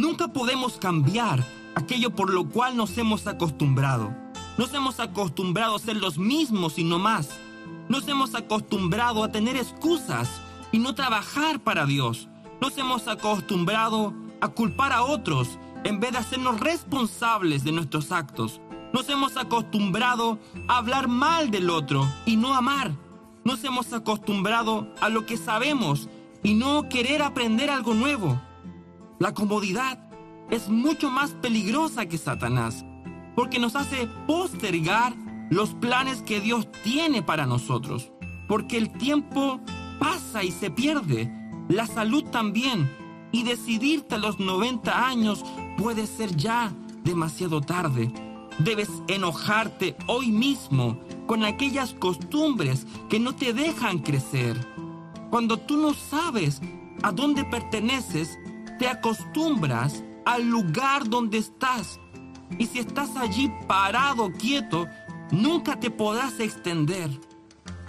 Nunca podemos cambiar aquello por lo cual nos hemos acostumbrado. Nos hemos acostumbrado a ser los mismos y no más. Nos hemos acostumbrado a tener excusas y no trabajar para Dios. Nos hemos acostumbrado a culpar a otros en vez de hacernos responsables de nuestros actos. Nos hemos acostumbrado a hablar mal del otro y no amar. Nos hemos acostumbrado a lo que sabemos y no querer aprender algo nuevo. La comodidad es mucho más peligrosa que Satanás, porque nos hace postergar los planes que Dios tiene para nosotros, porque el tiempo pasa y se pierde, la salud también, y decidirte a los 90 años puede ser ya demasiado tarde. Debes enojarte hoy mismo con aquellas costumbres que no te dejan crecer. Cuando tú no sabes a dónde perteneces, te acostumbras al lugar donde estás. Y si estás allí parado, quieto, nunca te podrás extender.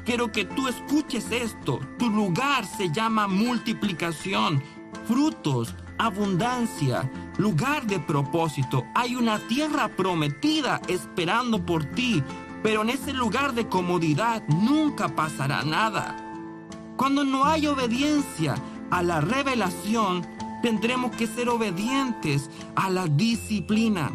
Quiero que tú escuches esto. Tu lugar se llama multiplicación, frutos, abundancia, lugar de propósito. Hay una tierra prometida esperando por ti, pero en ese lugar de comodidad nunca pasará nada. Cuando no hay obediencia a la revelación, tendremos que ser obedientes a la disciplina.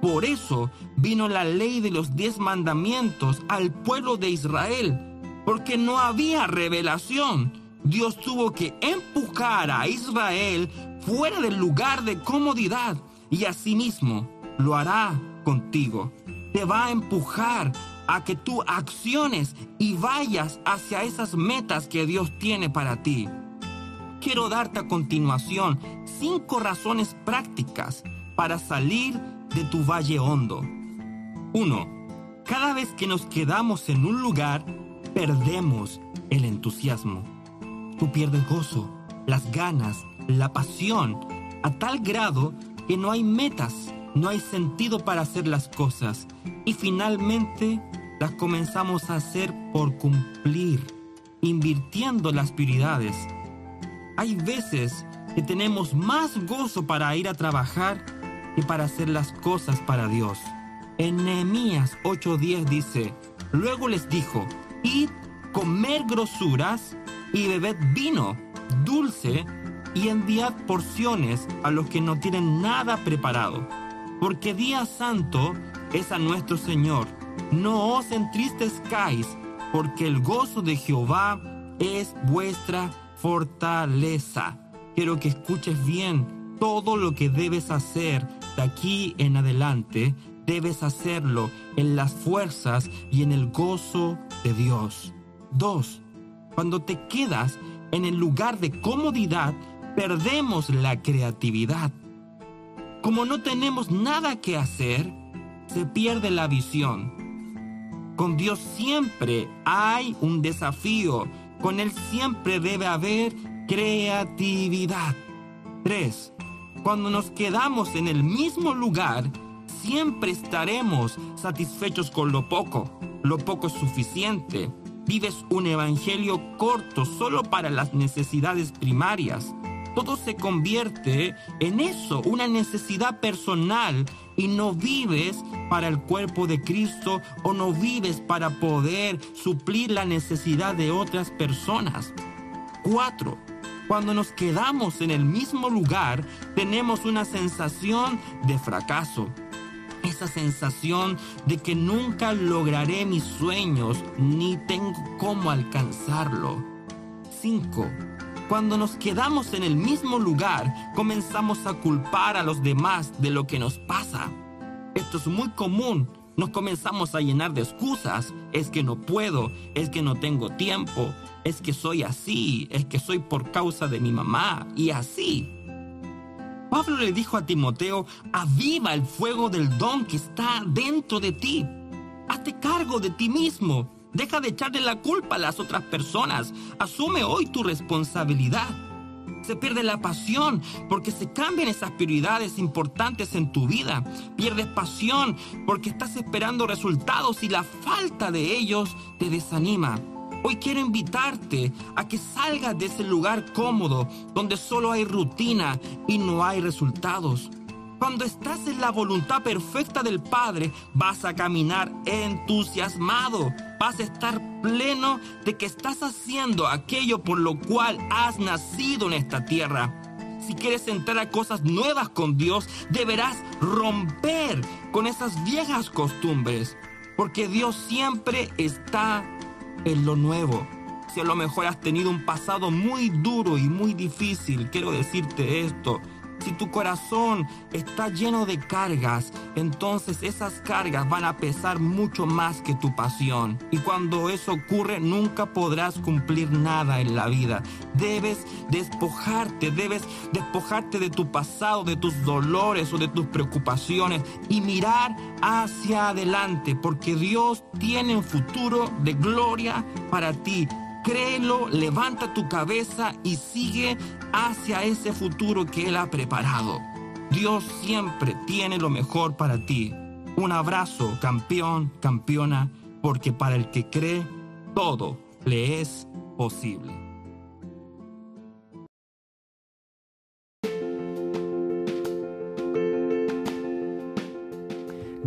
Por eso vino la ley de los diez mandamientos al pueblo de Israel, porque no había revelación. Dios tuvo que empujar a Israel fuera del lugar de comodidad y asimismo lo hará contigo. Te va a empujar a que tú acciones y vayas hacia esas metas que Dios tiene para ti quiero darte a continuación cinco razones prácticas para salir de tu valle hondo. 1. Cada vez que nos quedamos en un lugar, perdemos el entusiasmo. Tú pierdes gozo, las ganas, la pasión, a tal grado que no hay metas, no hay sentido para hacer las cosas y finalmente las comenzamos a hacer por cumplir, invirtiendo las prioridades hay veces que tenemos más gozo para ir a trabajar que para hacer las cosas para Dios. En Nehemías 8:10 dice, luego les dijo, id, comer grosuras y bebed vino dulce y enviad porciones a los que no tienen nada preparado, porque día santo es a nuestro Señor. No os entristezcáis, porque el gozo de Jehová es vuestra fortaleza. Quiero que escuches bien todo lo que debes hacer de aquí en adelante. Debes hacerlo en las fuerzas y en el gozo de Dios. Dos, cuando te quedas en el lugar de comodidad, perdemos la creatividad. Como no tenemos nada que hacer, se pierde la visión. Con Dios siempre hay un desafío con Él siempre debe haber creatividad. 3. Cuando nos quedamos en el mismo lugar, siempre estaremos satisfechos con lo poco. Lo poco es suficiente. Vives un evangelio corto solo para las necesidades primarias. Todo se convierte en eso, una necesidad personal y no vives para el cuerpo de Cristo o no vives para poder suplir la necesidad de otras personas. Cuatro, cuando nos quedamos en el mismo lugar, tenemos una sensación de fracaso. Esa sensación de que nunca lograré mis sueños ni tengo cómo alcanzarlo. Cinco, cuando nos quedamos en el mismo lugar, comenzamos a culpar a los demás de lo que nos pasa. Esto es muy común. Nos comenzamos a llenar de excusas. Es que no puedo, es que no tengo tiempo, es que soy así, es que soy por causa de mi mamá y así. Pablo le dijo a Timoteo, aviva el fuego del don que está dentro de ti. Hazte cargo de ti mismo. Deja de echarle la culpa a las otras personas. Asume hoy tu responsabilidad. Se pierde la pasión porque se cambian esas prioridades importantes en tu vida. Pierdes pasión porque estás esperando resultados y la falta de ellos te desanima. Hoy quiero invitarte a que salgas de ese lugar cómodo donde solo hay rutina y no hay resultados. Cuando estás en la voluntad perfecta del Padre, vas a caminar entusiasmado, vas a estar pleno de que estás haciendo aquello por lo cual has nacido en esta tierra. Si quieres entrar a cosas nuevas con Dios, deberás romper con esas viejas costumbres, porque Dios siempre está en lo nuevo. Si a lo mejor has tenido un pasado muy duro y muy difícil, quiero decirte esto, si tu corazón está lleno de cargas, entonces esas cargas van a pesar mucho más que tu pasión. Y cuando eso ocurre, nunca podrás cumplir nada en la vida. Debes despojarte, debes despojarte de tu pasado, de tus dolores o de tus preocupaciones y mirar hacia adelante, porque Dios tiene un futuro de gloria para ti créelo, levanta tu cabeza y sigue hacia ese futuro que Él ha preparado. Dios siempre tiene lo mejor para ti. Un abrazo, campeón, campeona, porque para el que cree, todo le es posible.